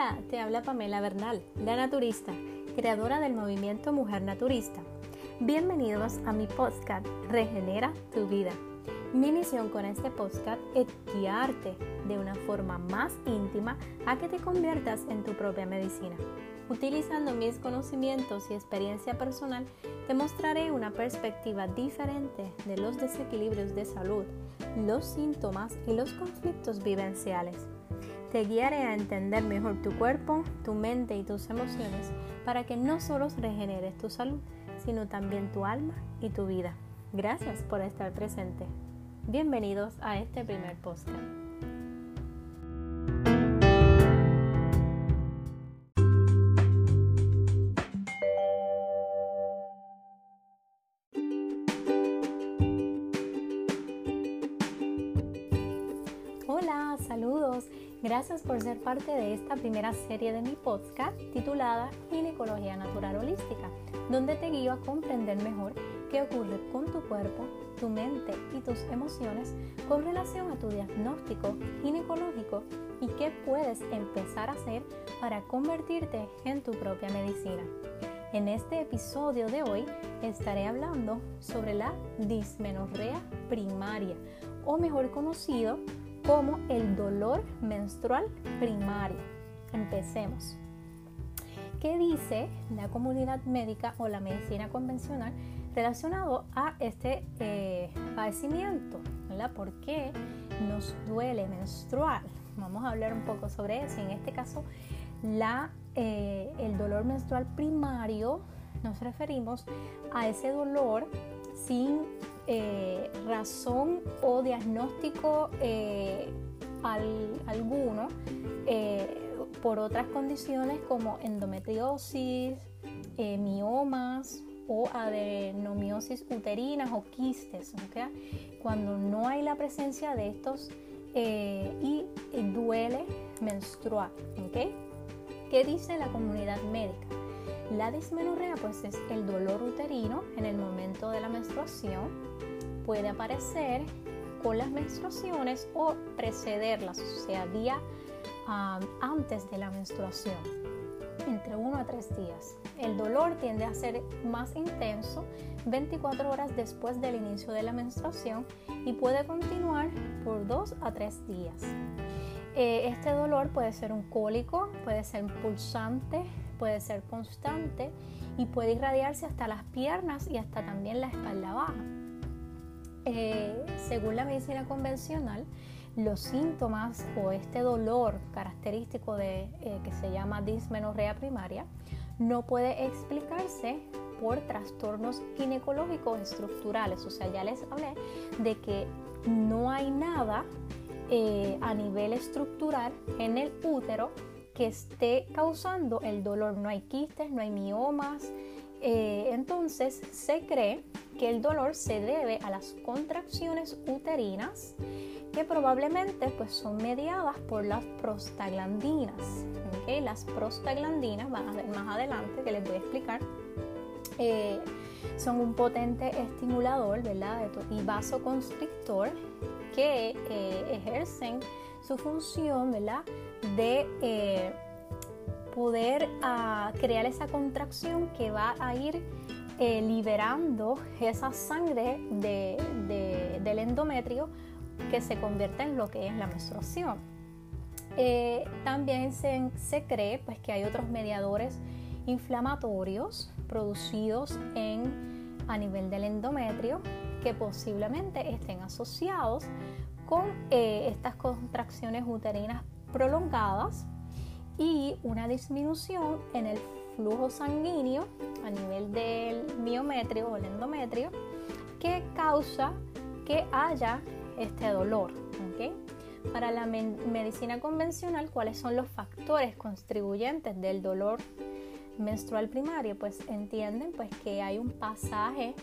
Hola, te habla Pamela Bernal, la naturista, creadora del movimiento Mujer Naturista. Bienvenidos a mi podcast Regenera tu vida. Mi misión con este podcast es guiarte de una forma más íntima a que te conviertas en tu propia medicina. Utilizando mis conocimientos y experiencia personal, te mostraré una perspectiva diferente de los desequilibrios de salud, los síntomas y los conflictos vivenciales te guiaré a entender mejor tu cuerpo, tu mente y tus emociones para que no solo regeneres tu salud, sino también tu alma y tu vida. Gracias por estar presente. Bienvenidos a este primer podcast. Gracias por ser parte de esta primera serie de mi podcast titulada Ginecología Natural Holística, donde te guío a comprender mejor qué ocurre con tu cuerpo, tu mente y tus emociones con relación a tu diagnóstico ginecológico y qué puedes empezar a hacer para convertirte en tu propia medicina. En este episodio de hoy estaré hablando sobre la dismenorrea primaria, o mejor conocido como el dolor menstrual primario. Empecemos. ¿Qué dice la comunidad médica o la medicina convencional relacionado a este eh, padecimiento? ¿Por qué nos duele menstruar? Vamos a hablar un poco sobre eso. En este caso, la, eh, el dolor menstrual primario nos referimos a ese dolor sin eh, razón o diagnóstico eh, alguno eh, por otras condiciones como endometriosis, miomas o adenomiosis uterinas o quistes. Cuando no hay la presencia de estos y, duele menstruar. ¿Qué dice la comunidad médica? La dismenorrea pues es el dolor uterino en el momento de la menstruación. Puede aparecer con las menstruaciones o precederlas, o sea, día antes de la menstruación, entre 1 a 3 días. El dolor tiende a ser más intenso 24 horas después del inicio de la menstruación y puede continuar por 2 a 3 días. Eh, este dolor puede ser un cólico, puede ser pulsante, puede ser constante y puede irradiarse hasta las piernas y hasta también la espalda baja. Eh, según la medicina convencional, los síntomas o este dolor característico de, eh, que se llama dismenorrea primaria no puede explicarse por trastornos ginecológicos estructurales. O sea, ya les hablé de que no hay nada eh, a nivel estructural en el útero que esté causando el dolor. No hay quistes, no hay miomas. Eh, entonces se cree que el dolor se debe a las contracciones uterinas que probablemente pues, son mediadas por las prostaglandinas. Las prostaglandinas, van a ver más adelante que les voy a explicar, eh, son un potente estimulador ¿verdad? y vasoconstrictor que eh, ejercen su función ¿verdad? De eh, poder ah, crear esa contracción que va a ir eh, liberando esa sangre del endometrio que se convierte en lo que es la menstruación. Eh, también se, cree pues, que hay otros mediadores inflamatorios producidos en, a nivel del endometrio que posiblemente estén asociados con estas contracciones uterinas prolongadas y una disminución en el flujo sanguíneo a nivel del miometrio o el endometrio que causa que haya este dolor. Para la medicina convencional, ¿cuáles son los factores contribuyentes del dolor menstrual primario? Pues entienden pues, que hay un pasaje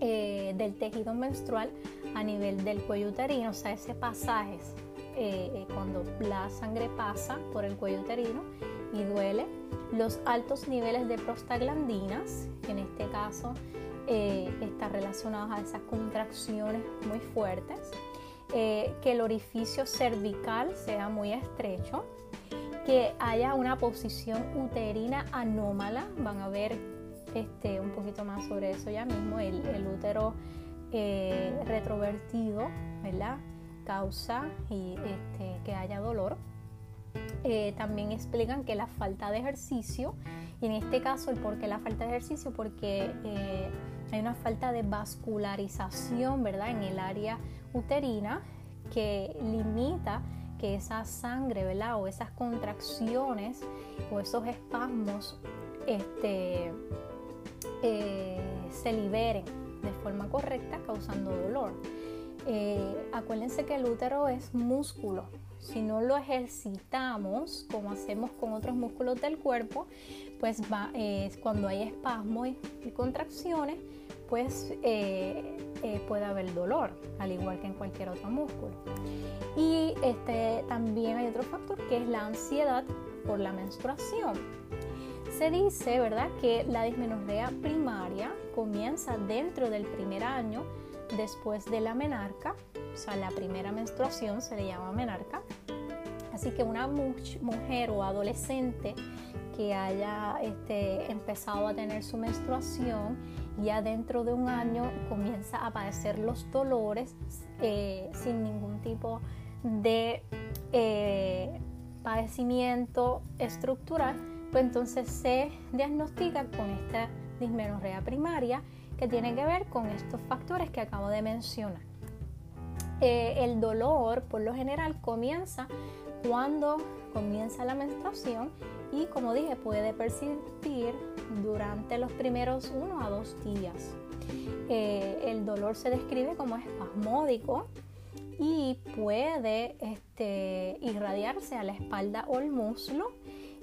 eh, del tejido menstrual a nivel del cuello uterino, o sea, ese pasaje eh, eh, cuando la sangre pasa por el cuello uterino y duele. Los altos niveles de prostaglandinas, en este caso eh, está relacionados a esas contracciones muy fuertes. que el orificio cervical sea muy estrecho que haya una posición uterina anómala. Van a ver este, un poquito más sobre eso ya mismo. El, útero eh, retrovertido, ¿verdad? Causa y este, que haya dolor. Eh, también explican que la falta de ejercicio, y en este caso el por qué la falta de ejercicio, porque eh, hay una falta de vascularización, ¿verdad? En el área uterina que limita que esa sangre, ¿verdad? O esas contracciones o esos espasmos este, eh, se liberen de forma correcta causando dolor. Eh, acuérdense que el útero es músculo. Si no lo ejercitamos como hacemos con otros músculos del cuerpo, pues va, cuando hay espasmos y contracciones, pues eh, eh, puede haber dolor, al igual que en cualquier otro músculo. Y este, también hay otro factor que es la ansiedad por la menstruación. Se dice, ¿verdad?, que la dismenorrea primaria comienza dentro del primer año después de la menarca, o sea, la primera menstruación se le llama menarca. Así que una mujer o adolescente que haya este, empezado a tener su menstruación, ya dentro de un año comienza a padecer los dolores eh, sin ningún tipo de eh, padecimiento estructural, pues entonces se diagnostica con esta dismenorrea primaria que tiene que ver con estos factores que acabo de mencionar. Eh, el dolor por lo general comienza cuando comienza la menstruación y como dije puede persistir durante los primeros uno a dos días. Eh, el dolor se describe como espasmódico y puede este, irradiarse a la espalda o el muslo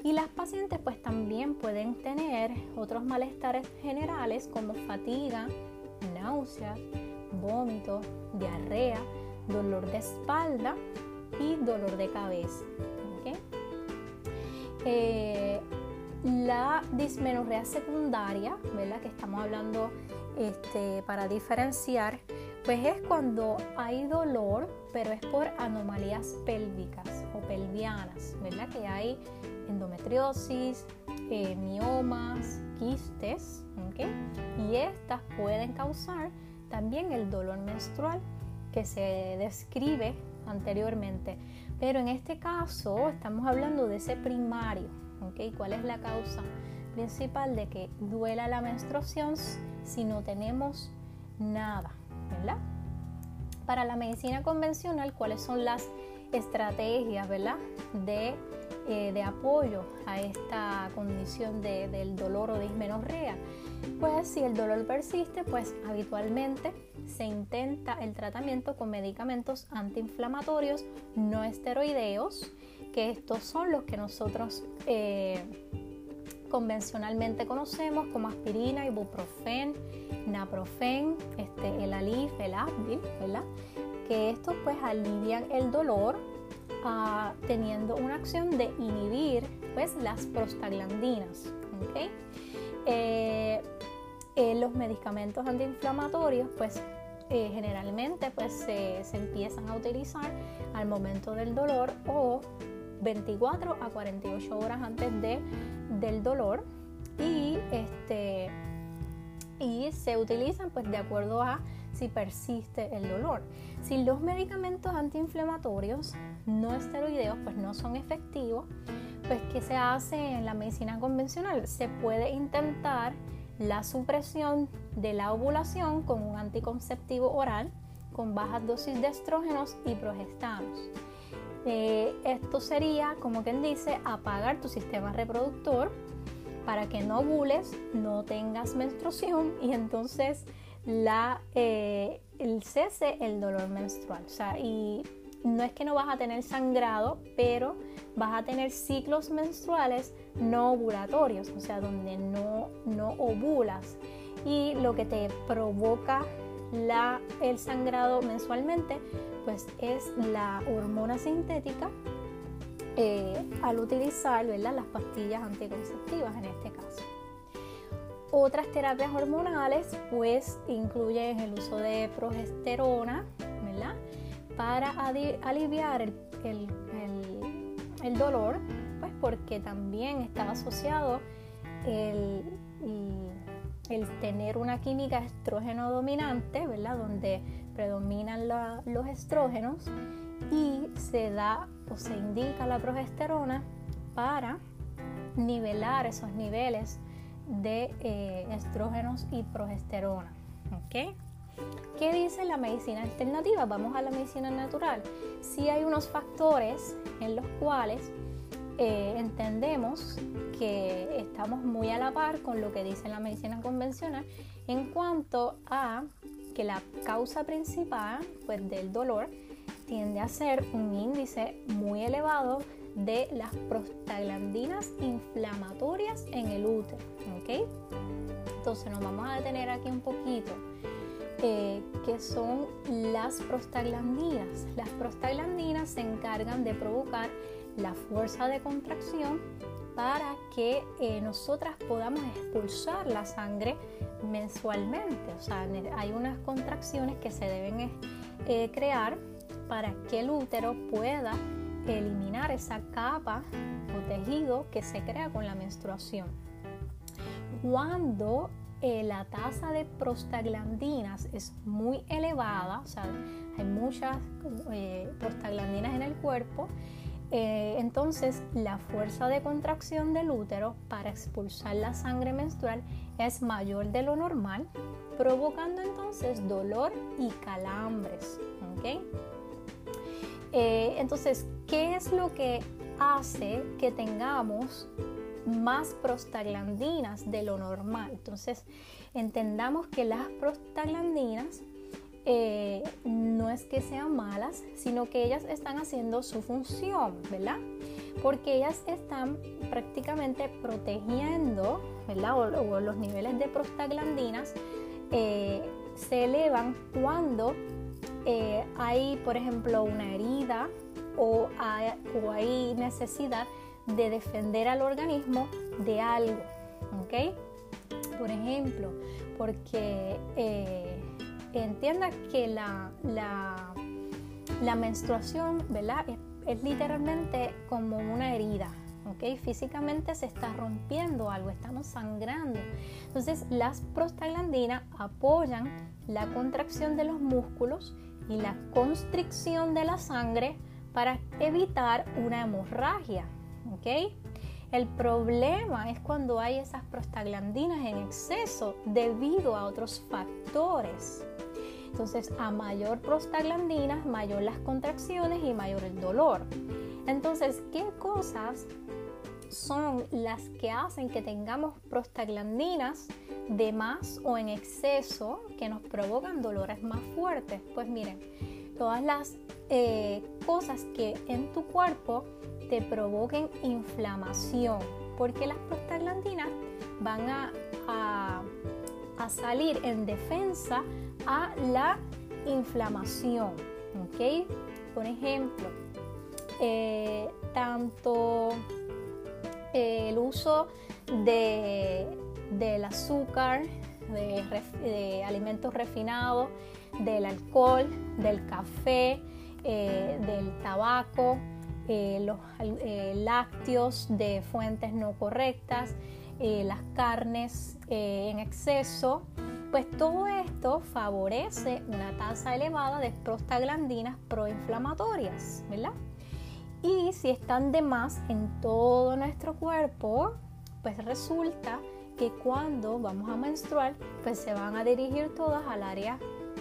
y las pacientes pues también pueden tener otros malestares generales como fatiga, náuseas, vómito, diarrea, dolor de espalda y dolor de cabeza. Eh, la dismenorrea secundaria, ¿verdad? que estamos hablando este, para diferenciar, pues es cuando hay dolor, pero es por anomalías pélvicas o pelvianas, ¿verdad? que hay endometriosis, eh, miomas, quistes, y estas pueden causar también el dolor menstrual que se describe anteriormente. Pero en este caso estamos hablando de ese primario. ¿ok? ¿Cuál es la causa principal de que duela la menstruación si no tenemos nada? ¿verdad? Para la medicina convencional, ¿cuáles son las estrategias ¿verdad? De, eh, de apoyo a esta condición de, del dolor o dismenorrea? Pues si el dolor persiste, pues habitualmente se intenta el tratamiento con medicamentos antiinflamatorios no esteroideos, que estos son los que nosotros eh, convencionalmente conocemos como aspirina, ibuprofen, naprofen, este, el alif, el advil. Que estos pues alivian el dolor ah, teniendo una acción de inhibir pues las prostaglandinas. Eh, eh, los medicamentos antiinflamatorios, pues eh, generalmente pues se, empiezan a utilizar al momento del dolor o 24 a 48 horas antes de, del dolor y este y se utilizan pues de acuerdo a si persiste el dolor. Si los medicamentos antiinflamatorios no esteroideos pues no son efectivos, pues ¿qué se hace en la medicina convencional? Se puede intentar la supresión de la ovulación con un anticonceptivo oral con bajas dosis de estrógenos y progestanos. Eh, esto sería, como quien dice, apagar tu sistema reproductor para que no ovules, no tengas menstruación y entonces la, eh, el cese el dolor menstrual. O sea, y no es que no vas a tener sangrado, pero vas a tener ciclos menstruales no ovulatorios, o sea, donde no, no ovulas. Y lo que te provoca la, el sangrado mensualmente, pues es la hormona sintética eh, al utilizar las pastillas anticonceptivas en este caso. Otras terapias hormonales pues incluyen el uso de progesterona, para aliviar el, dolor, pues porque también está asociado el, tener una química estrógeno dominante, ¿verdad? Donde predominan los estrógenos y se da o se indica la progesterona para nivelar esos niveles de eh, estrógenos y progesterona. ¿ok? ¿Qué dice la medicina alternativa? Vamos a la medicina natural. Si hay unos factores en los cuales eh, entendemos que estamos muy a la par con lo que dice la medicina convencional en cuanto a que la causa principal pues, del dolor tiende a ser un índice muy elevado de las prostaglandinas inflamatorias en el útero. ¿ok? Entonces nos vamos a detener aquí un poquito. Eh, que son las prostaglandinas. Las prostaglandinas se encargan de provocar la fuerza de contracción para que eh, nosotras podamos expulsar la sangre mensualmente. O sea, hay unas contracciones que se deben eh, crear para que el útero pueda eliminar esa capa o tejido que se crea con la menstruación. Cuando eh, la tasa de prostaglandinas es muy elevada, o sea, hay muchas eh, prostaglandinas en el cuerpo, eh, entonces la fuerza de contracción del útero para expulsar la sangre menstrual es mayor de lo normal, provocando entonces dolor y calambres. ¿okay? entonces, ¿qué es lo que hace que tengamos más prostaglandinas de lo normal. Entonces, entendamos que las prostaglandinas eh, no es que sean malas, sino que ellas están haciendo su función, ¿verdad? Porque ellas están prácticamente protegiendo, ¿verdad? O, los niveles de prostaglandinas eh, se elevan cuando eh, hay, por ejemplo, una herida o o hay necesidad de defender al organismo de algo. ¿Ok? Por ejemplo, porque eh, entienda que la, la, menstruación, ¿verdad? Es, literalmente como una herida. ¿ok? Físicamente se está rompiendo algo, estamos sangrando. Entonces las prostaglandinas apoyan la contracción de los músculos y la constricción de la sangre para evitar una hemorragia. ¿Ok? El problema es cuando hay esas prostaglandinas en exceso debido a otros factores. Entonces, a mayor prostaglandinas, mayor las contracciones y mayor el dolor. Entonces, ¿qué cosas son las que hacen que tengamos prostaglandinas de más o en exceso que nos provocan dolores más fuertes? Pues miren, todas las eh, cosas que en tu cuerpo te provoquen inflamación, porque las prostaglandinas van a, a, salir en defensa a la inflamación. ¿ok? Por ejemplo, eh, tanto el uso de, del azúcar, de, de, alimentos refinados, del alcohol, del café, eh, del tabaco, eh, los eh, lácteos de fuentes no correctas, eh, las carnes en exceso, pues todo esto favorece una tasa elevada de prostaglandinas proinflamatorias, ¿verdad? Y si están de más en todo nuestro cuerpo, pues resulta que cuando vamos a menstruar, pues se van a dirigir todas al área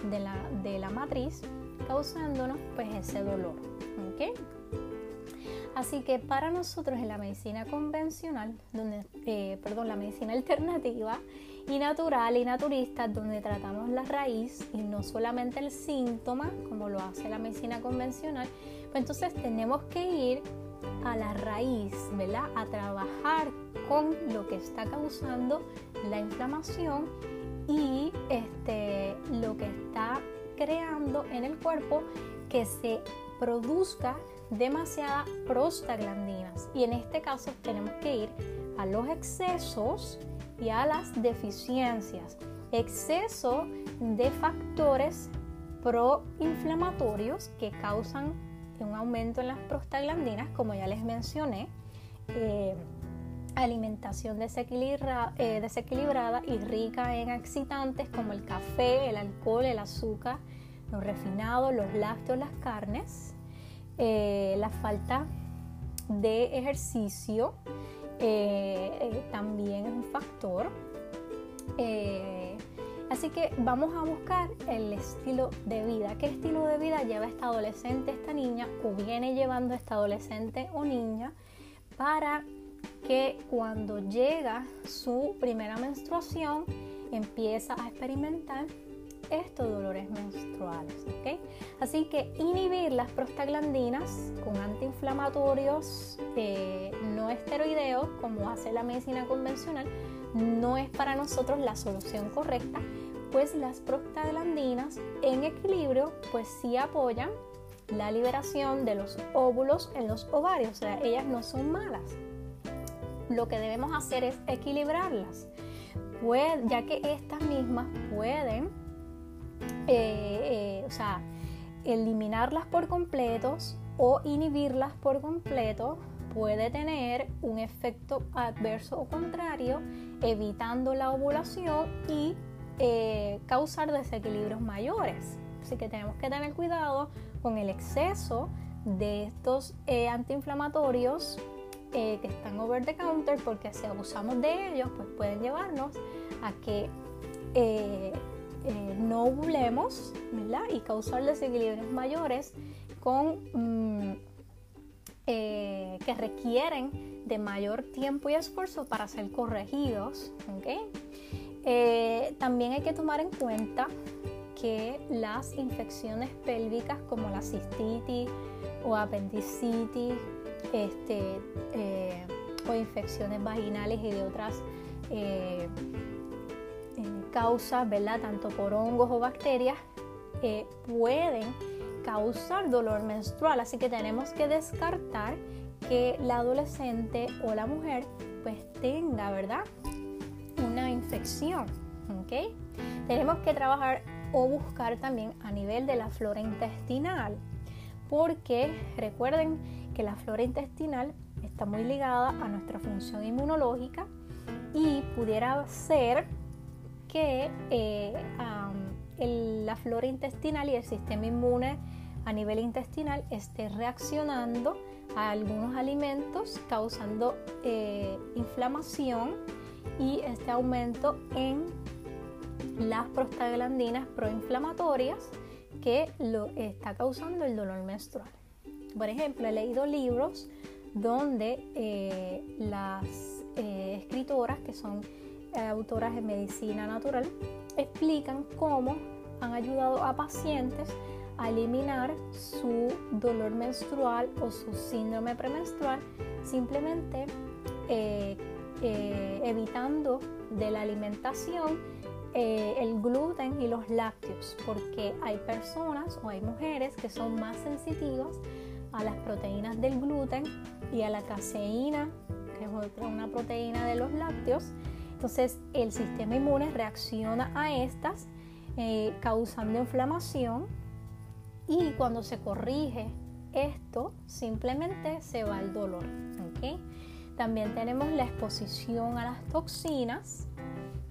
de la, de la matriz, causándonos pues ese dolor. ¿ok? Así que para nosotros en la medicina convencional, donde, eh, perdón, la medicina alternativa y natural y naturista, donde tratamos la raíz y no solamente el síntoma, como lo hace la medicina convencional, pues entonces tenemos que ir a la raíz, ¿verdad? A trabajar con lo que está causando la inflamación y este, lo que está creando en el cuerpo que se produzca demasiadas prostaglandinas y en este caso tenemos que ir a los excesos y a las deficiencias. Exceso de factores proinflamatorios que causan un aumento en las prostaglandinas, como ya les mencioné, eh, alimentación eh, desequilibrada y rica en excitantes como el café, el alcohol, el azúcar, los refinados, los lácteos, las carnes, eh, la falta de ejercicio también es un factor. Así que vamos a buscar el estilo de vida. ¿Qué estilo de vida lleva esta adolescente, esta niña o viene llevando esta adolescente o niña para que cuando llega su primera menstruación empieza a experimentar estos dolores menstruales. Así que inhibir las prostaglandinas con antiinflamatorios eh, no esteroideos, como hace la medicina convencional, no es para nosotros la solución correcta, pues las prostaglandinas en equilibrio pues sí apoyan la liberación de los óvulos en los ovarios, o sea, ellas no son malas. Lo que debemos hacer es equilibrarlas, ya que estas mismas pueden, eh, eh, o sea, eliminarlas por completos o inhibirlas por completo puede tener un efecto adverso o contrario, evitando la ovulación y eh, causar desequilibrios mayores. Así que tenemos que tener cuidado con el exceso de estos antiinflamatorios que están over the counter porque si abusamos de ellos pues pueden llevarnos a que no ovulemos y causar desequilibrios mayores con mm, eh, que requieren de mayor tiempo y esfuerzo para ser corregidos. Eh, también hay que tomar en cuenta que las infecciones pélvicas como la cistitis o apendicitis este, eh, o infecciones vaginales y de otras causas, ¿verdad? tanto por hongos o bacterias, pueden causar dolor menstrual. Así que tenemos que descartar que la adolescente o la mujer pues tenga, ¿verdad? Una infección, ¿ok? Tenemos que trabajar o buscar también a nivel de la flora intestinal, porque recuerden que la flora intestinal está muy ligada a nuestra función inmunológica y pudiera ser que eh, la flora intestinal y el sistema inmune a nivel intestinal esté reaccionando a algunos alimentos causando eh, inflamación y este aumento en las prostaglandinas proinflamatorias que lo está causando el dolor menstrual. Por ejemplo, he leído libros donde eh, las escritoras, que son autoras de medicina natural, explican cómo han ayudado a pacientes a eliminar su dolor menstrual o su síndrome premenstrual simplemente eh, eh, evitando de la alimentación eh, el gluten y los lácteos porque hay personas o hay mujeres que son más sensitivas a las proteínas del gluten y a la caseína que es una proteína de los lácteos entonces el sistema inmune reacciona a estas causando inflamación y cuando se corrige esto, simplemente se va el dolor. También tenemos la exposición a las toxinas.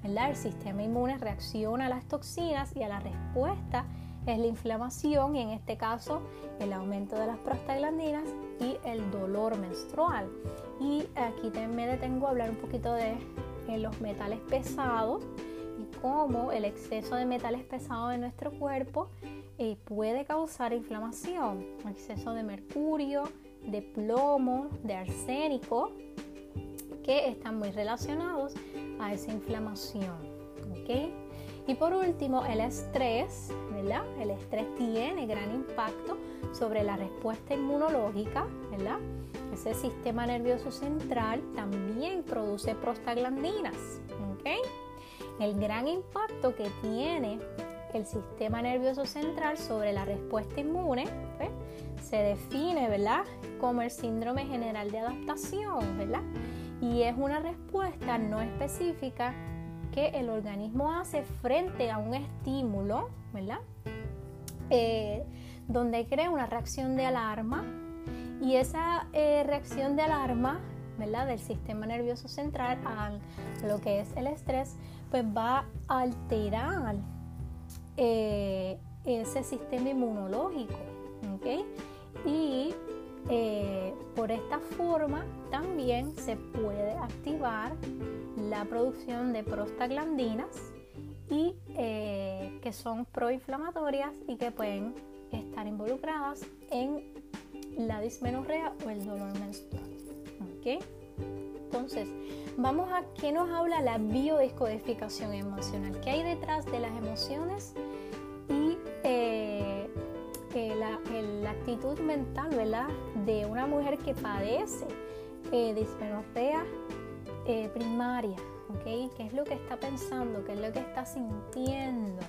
El sistema inmune reacciona a las toxinas y a la respuesta es la inflamación y en este caso el aumento de las prostaglandinas y el dolor menstrual. Y aquí me detengo a hablar un poquito de los metales pesados y cómo el exceso de metales pesados en nuestro cuerpo eh, puede causar inflamación, exceso de mercurio, de plomo, de arsénico, que están muy relacionados a esa inflamación. Y por último, el estrés, ¿verdad? El estrés tiene gran impacto sobre la respuesta inmunológica, ¿verdad? Ese sistema nervioso central también produce prostaglandinas, El gran impacto que tiene el sistema nervioso central sobre la respuesta inmune se define, ¿verdad? Como el síndrome general de adaptación, ¿verdad? Y es una respuesta no específica que el organismo hace frente a un estímulo, ¿verdad? Eh, donde crea una reacción de alarma y esa eh, reacción de alarma, ¿verdad? del sistema nervioso central a lo que es el estrés, pues va a alterar eh, ese sistema inmunológico. Y eh, por esta forma también se puede activar la producción de prostaglandinas y que son proinflamatorias y que pueden estar involucradas en la dismenorrea o el dolor menstrual. Entonces, vamos a qué nos habla la biodescodificación emocional. ¿Qué hay detrás de las emociones y eh, la, actitud mental ¿verdad? de una mujer que padece eh, dismenorrea eh, primaria? ¿Qué es lo que está pensando? ¿Qué es lo que está sintiendo?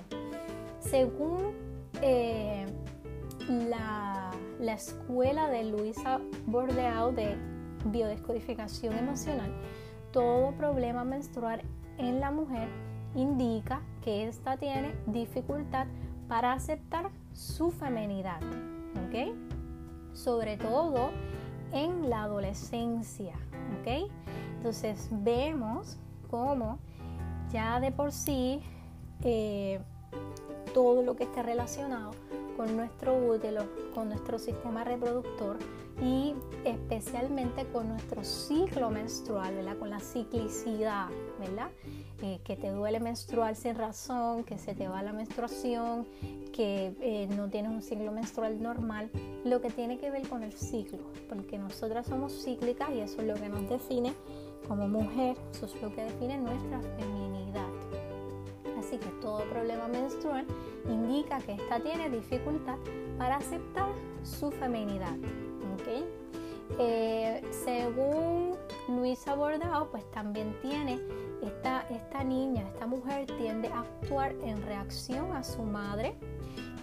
Según eh, la, la, escuela de Luisa Bordeaux de biodescodificación emocional, todo problema menstrual en la mujer indica que ésta tiene dificultad para aceptar su femenidad, ¿ok? Sobre todo en la adolescencia, ¿ok? Entonces vemos cómo ya de por sí eh, todo lo que esté relacionado con nuestro útero, con nuestro sistema reproductor y especialmente con nuestro ciclo menstrual, ¿verdad? Con la ciclicidad, ¿verdad? Eh, que te duele menstrual sin razón, que se te va la menstruación, que eh, no tienes un ciclo menstrual normal, lo que tiene que ver con el ciclo, porque nosotras somos cíclicas y eso es lo que nos define como mujer, eso es lo que define nuestra feminidad. Así que todo problema menstrual indica que ésta tiene dificultad para aceptar su feminidad. Eh, según Luisa Bordao, pues también tiene esta, esta niña, esta mujer tiende a actuar en reacción a su madre,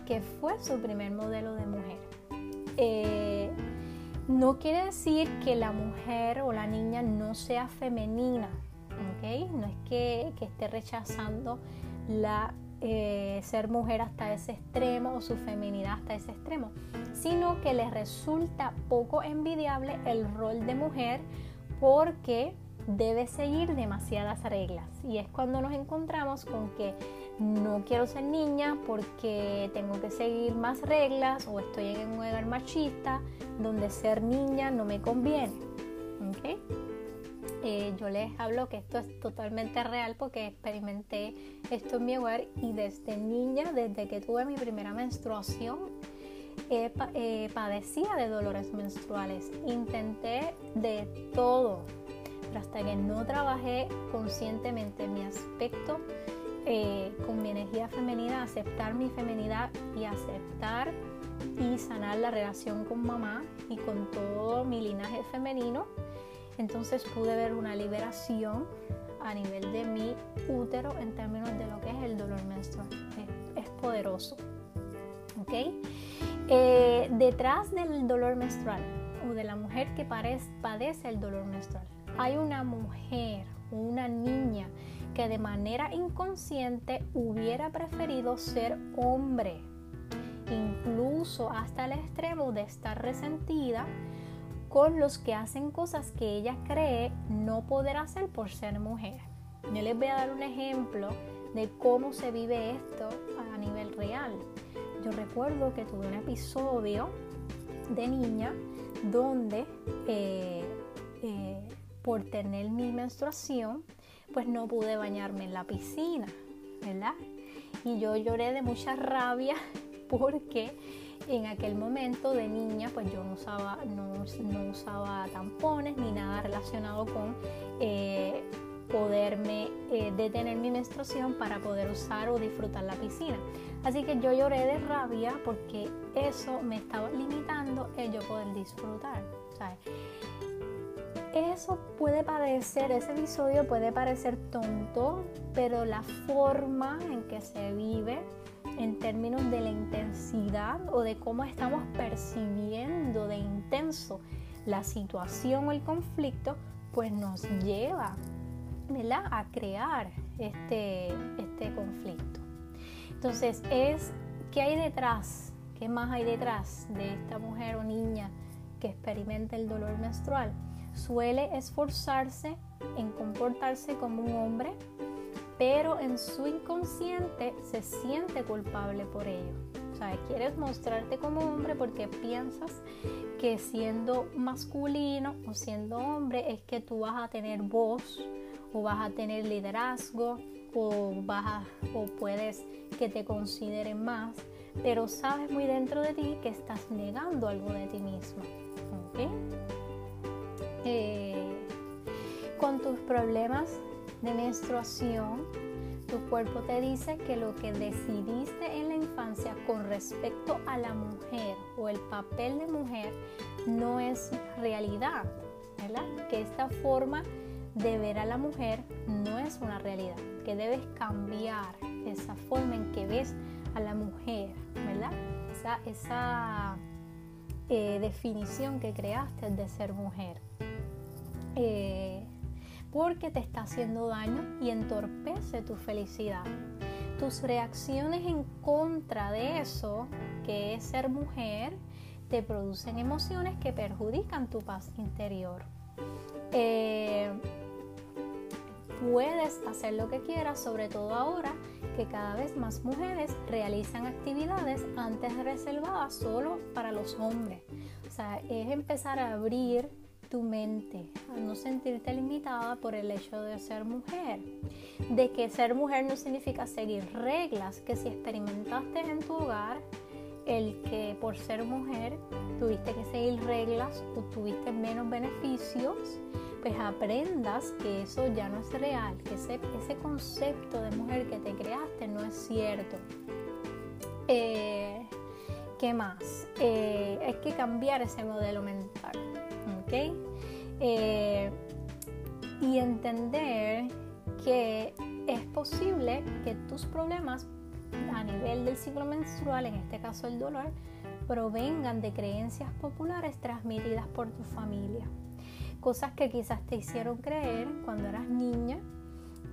que fue su primer modelo de mujer. Eh, no quiere decir que la mujer o la niña no sea femenina, No es que, esté rechazando la eh, ser mujer hasta ese extremo o su feminidad hasta ese extremo, sino que le resulta poco envidiable el rol de mujer porque debe seguir demasiadas reglas. Y es cuando nos encontramos con que no quiero ser niña porque tengo que seguir más reglas o estoy en un hogar machista donde ser niña no me conviene. Eh, yo les hablo que esto es totalmente real porque experimenté esto en mi hogar y desde niña, desde que tuve mi primera menstruación, eh, padecía de dolores menstruales. Intenté de todo, pero hasta que no trabajé conscientemente mi aspecto eh, con mi energía femenina, aceptar mi feminidad y aceptar y sanar la relación con mamá y con todo mi linaje femenino, entonces pude ver una liberación a nivel de mi útero en términos de lo que es el dolor menstrual. Es, poderoso. ¿Ok? Eh, detrás del dolor menstrual o de la mujer que padece el dolor menstrual, hay una mujer, una niña que de manera inconsciente hubiera preferido ser hombre, incluso hasta el extremo de estar resentida con los que hacen cosas que ella cree no poder hacer por ser mujer. Yo les voy a dar un ejemplo de cómo se vive esto a nivel real. Yo recuerdo que tuve un episodio de niña donde eh, eh, por tener mi menstruación, pues no pude bañarme en la piscina, ¿verdad? Y yo lloré de mucha rabia porque en aquel momento de niña pues yo no usaba, no, usaba tampones ni nada relacionado con eh, poderme eh, detener mi menstruación para poder usar o disfrutar la piscina. Así que yo lloré de rabia porque eso me estaba limitando el yo poder disfrutar. Eso puede parecer, ese episodio puede parecer tonto, pero la forma en que se vive en términos de la intensidad o de cómo estamos percibiendo de intenso la situación o el conflicto, pues nos lleva a crear este, este conflicto. Entonces, es ¿qué hay detrás? ¿Qué más hay detrás de esta mujer o niña que experimenta el dolor menstrual? suele esforzarse en comportarse como un hombre, pero en su inconsciente se siente culpable por ello. O sea, quieres mostrarte como hombre porque piensas que siendo masculino o siendo hombre es que tú vas a tener voz o vas a tener liderazgo o, vas o puedes que te consideren más, pero sabes muy dentro de ti que estás negando algo de ti mismo. Eh, con tus problemas de menstruación, tu cuerpo te dice que lo que decidiste en la infancia con respecto a la mujer o el papel de mujer no es realidad, ¿verdad? Que esta forma de ver a la mujer no es una realidad, que debes cambiar esa forma en que ves a la mujer, ¿verdad? Esa, esa eh, definición que creaste de ser mujer. Eh, porque te está haciendo daño y entorpece tu felicidad. Tus reacciones en contra de eso, que es ser mujer, te producen emociones que perjudican tu paz interior. Eh, puedes hacer lo que quieras, sobre todo ahora que cada vez más mujeres realizan actividades antes reservadas solo para los hombres. O sea, es empezar a abrir tu mente, a no sentirte limitada por el hecho de ser mujer. De que ser mujer no significa seguir reglas, que si experimentaste en tu hogar el que por ser mujer tuviste que seguir reglas o tuviste menos beneficios, pues aprendas que eso ya no es real, que ese, ese concepto de mujer que te creaste no es cierto. Eh, ¿Qué más? Eh, hay que cambiar ese modelo mental, ¿ok? Eh, y entender que es posible que tus problemas a nivel del ciclo menstrual, en este caso el dolor, provengan de creencias populares transmitidas por tu familia cosas que quizás te hicieron creer cuando eras niña,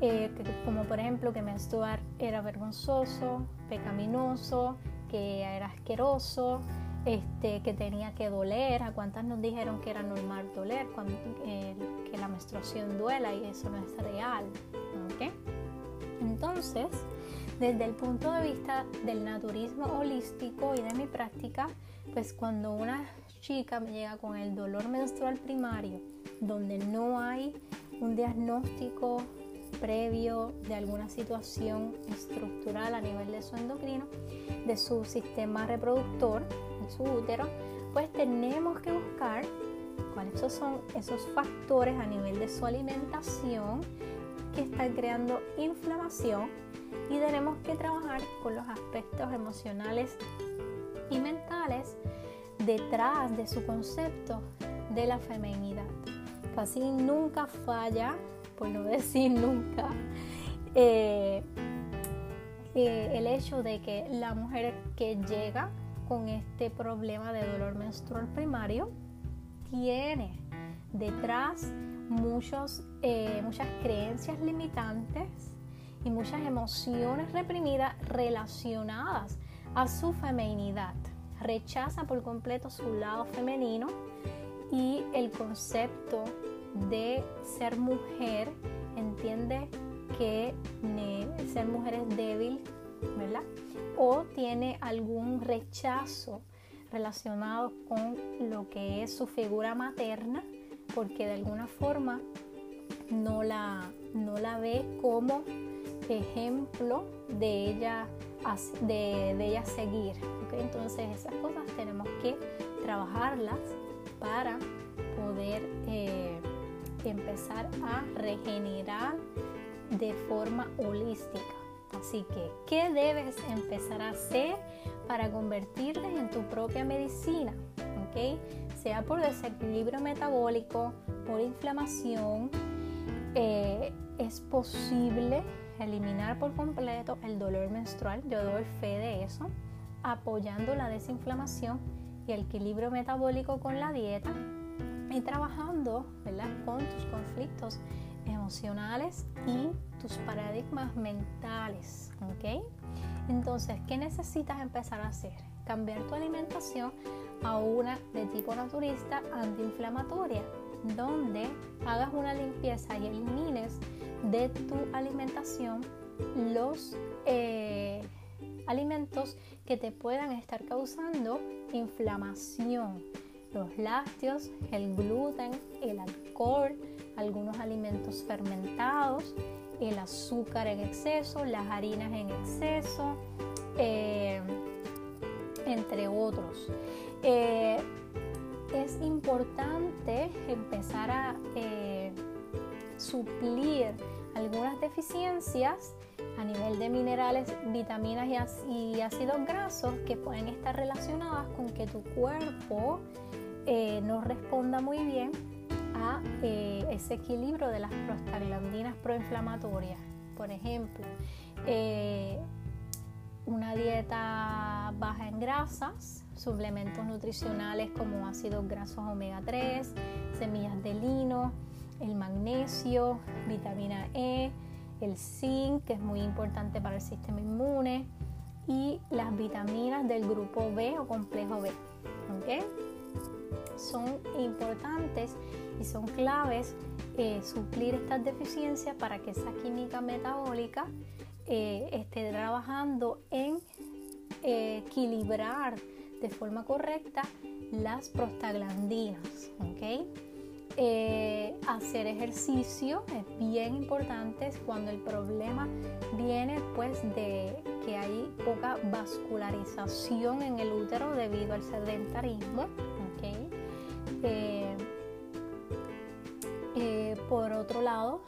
eh, como por ejemplo que menstruar era vergonzoso, pecaminoso, que era asqueroso, este, que tenía que doler. ¿A cuántas nos dijeron que era normal doler, cuando, eh, que la menstruación duela y eso no es real? Entonces, desde el punto de vista del naturismo holístico y de mi práctica, pues cuando una chica me llega con el dolor menstrual primario, donde no hay un diagnóstico previo de alguna situación estructural a nivel de su endocrino, de su sistema reproductor, su útero, pues tenemos que buscar cuáles son esos factores a nivel de su alimentación que están creando inflamación y tenemos que trabajar con los aspectos emocionales y mentales detrás de su concepto de la feminidad. Casi nunca falla, por no decir nunca, eh, eh, el hecho de que la mujer que llega con este problema de dolor menstrual primario tiene detrás muchos, eh, muchas creencias limitantes y muchas emociones reprimidas relacionadas a su feminidad. Rechaza por completo su lado femenino y el concepto de ser mujer entiende que ser mujer es débil, O tiene algún rechazo relacionado con lo que es su figura materna, porque de alguna forma no la, no la ve como ejemplo de ella, de, de ella seguir. Entonces esas cosas tenemos que trabajarlas para poder eh, empezar a regenerar de forma holística. Así que, ¿qué debes empezar a hacer para convertirte en tu propia medicina? ¿Okay? Sea por desequilibrio metabólico, por inflamación, eh, es posible eliminar por completo el dolor menstrual. Yo doy fe de eso apoyando la desinflamación y el equilibrio metabólico con la dieta y trabajando con tus conflictos emocionales y tus paradigmas mentales. Entonces, ¿qué necesitas empezar a hacer? Cambiar tu alimentación a una de tipo naturista antiinflamatoria, donde hagas una limpieza y elimines de tu alimentación los eh, alimentos que te puedan estar causando inflamación. Los lácteos, el gluten, el alcohol, algunos alimentos fermentados, el azúcar en exceso, las harinas en exceso, eh, entre otros. Eh, es importante empezar a eh, suplir algunas deficiencias a nivel de minerales, vitaminas y, ácidos grasos que pueden estar relacionadas con que tu cuerpo eh, no responda muy bien a eh, ese equilibrio de las prostaglandinas proinflamatorias. Por ejemplo, eh, una dieta baja en grasas, suplementos nutricionales como ácidos grasos omega 3, semillas de lino, el magnesio, vitamina E, el zinc, que es muy importante para el sistema inmune, y las vitaminas del grupo B o complejo B. Son importantes y son claves eh, suplir estas deficiencias para que esa química metabólica eh, esté trabajando en eh, equilibrar de forma correcta las prostaglandinas. ¿okay? Eh, hacer ejercicio es bien importante cuando el problema viene pues de que hay poca vascularización en el útero debido al sedentarismo. Eh, eh, por otro lado,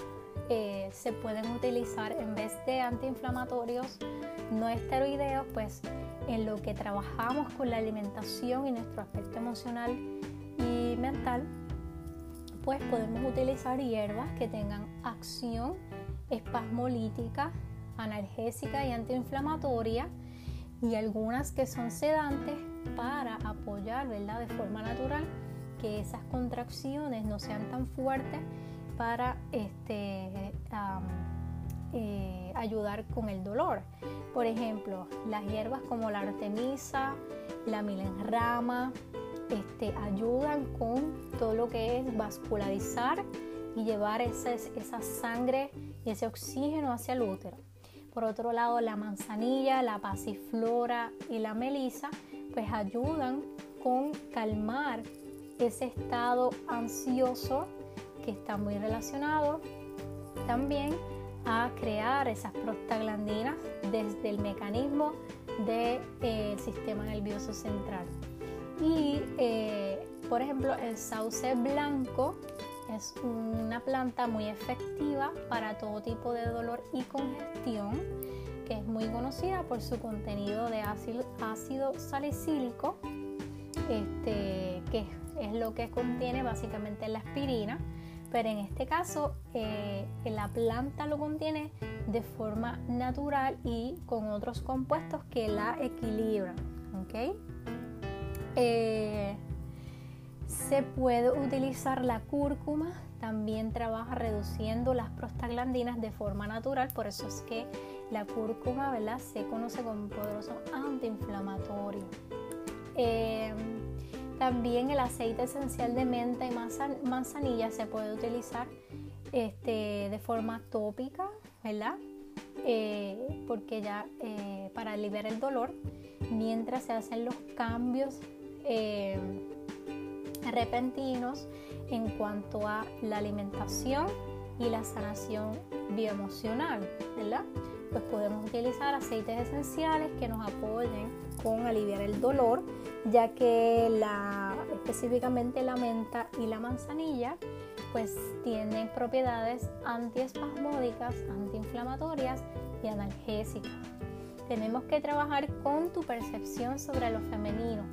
se pueden utilizar en vez de antiinflamatorios no esteroideos, pues en lo que trabajamos con la alimentación y nuestro aspecto emocional y mental, pues podemos utilizar hierbas que tengan acción espasmolítica, analgésica y antiinflamatoria y algunas que son sedantes para apoyar ¿verdad? de forma natural que esas contracciones no sean tan fuertes para este, eh, ayudar con el dolor. Por ejemplo, las hierbas como la artemisa, la milenrama, este, ayudan con todo lo que es vascularizar y llevar esa, esa sangre y ese oxígeno hacia el útero. Por otro lado, la manzanilla, la pasiflora y la melisa pues ayudan con calmar ese estado ansioso que está muy relacionado también a crear esas prostaglandinas desde el mecanismo del eh, sistema nervioso central. Y, eh, por ejemplo, el sauce blanco es una planta muy efectiva para todo tipo de dolor y congestión, que es muy conocida por su contenido de ácido, ácido salicílico, este, que es lo que contiene básicamente la aspirina, pero en este caso eh, la planta lo contiene de forma natural y con otros compuestos que la equilibran. ¿okay? Eh, se puede utilizar la cúrcuma, también trabaja reduciendo las prostaglandinas de forma natural, por eso es que la cúrcuma ¿verdad? se conoce como un poderoso antiinflamatorio. Eh, también el aceite esencial de menta y manzanilla se puede utilizar este, de forma tópica, ¿verdad? Eh, porque ya para aliviar el dolor, mientras se hacen los cambios eh, repentinos en cuanto a la alimentación y la sanación bioemocional, ¿verdad? Pues podemos utilizar aceites esenciales que nos apoyen con aliviar el dolor, ya que específicamente la menta y la manzanilla pues tienen propiedades antiespasmódicas, antiinflamatorias y analgésicas. Tenemos que trabajar con tu percepción sobre lo femenino,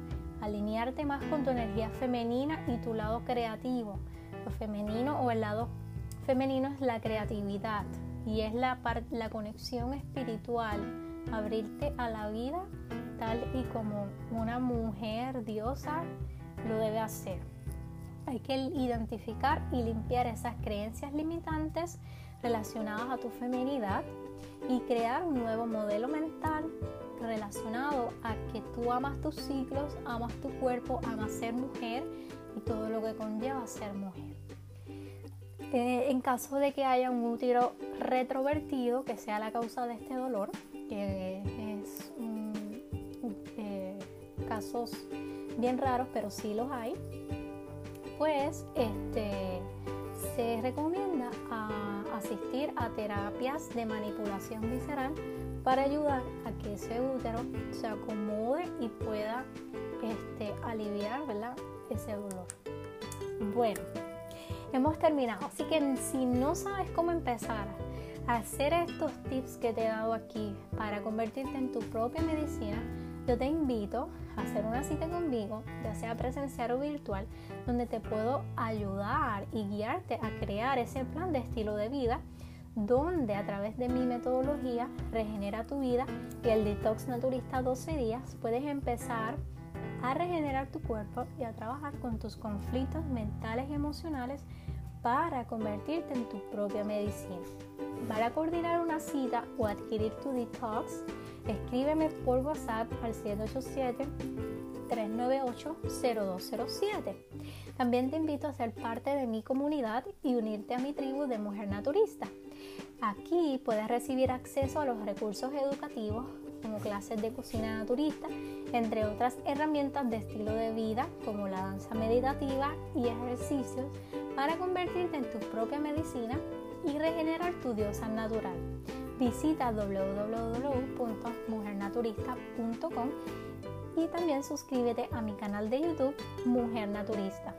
alinearte más con tu energía femenina y tu lado creativo. Lo femenino o el lado femenino es la creatividad y es la, la conexión espiritual, abrirte a la vida tal y como una mujer diosa lo debe hacer. Hay que identificar y limpiar esas creencias limitantes relacionadas a tu feminidad y crear un nuevo modelo mental relacionado a que tú amas tus ciclos, amas tu cuerpo, amas ser mujer y todo lo que conlleva ser mujer. Eh, en caso de que haya un útero retrovertido, que sea la causa de este dolor, que es eh, casos bien raros, pero sí los hay, pues este, se recomienda asistir a terapias de manipulación visceral para ayudar a que ese útero se acomode y pueda este, aliviar ese dolor. Bueno, hemos terminado. Así que si no sabes cómo empezar a hacer estos tips que te he dado aquí para convertirte en tu propia medicina, yo te invito a hacer una cita conmigo, ya sea presencial o virtual, donde te puedo ayudar y guiarte a crear ese plan de estilo de vida donde a través de mi metodología Regenera tu vida y el Detox Naturista 12 días puedes empezar a regenerar tu cuerpo y a trabajar con tus conflictos mentales y emocionales para convertirte en tu propia medicina. Para coordinar una cita o adquirir tu detox, escríbeme por WhatsApp al 787-398-0207. También te invito a ser parte de mi comunidad y unirte a mi tribu de Mujer Naturista. Aquí puedes recibir acceso a los recursos educativos como clases de cocina naturista, entre otras herramientas de estilo de vida como la danza meditativa y ejercicios para convertirte en tu propia medicina y regenerar tu diosa natural. Visita www.mujernaturista.com y también suscríbete a mi canal de YouTube Mujer Naturista.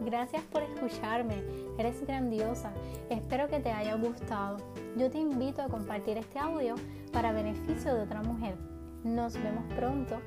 Gracias por escucharme, eres grandiosa, espero que te haya gustado. Yo te invito a compartir este audio para beneficio de otra mujer. Nos vemos pronto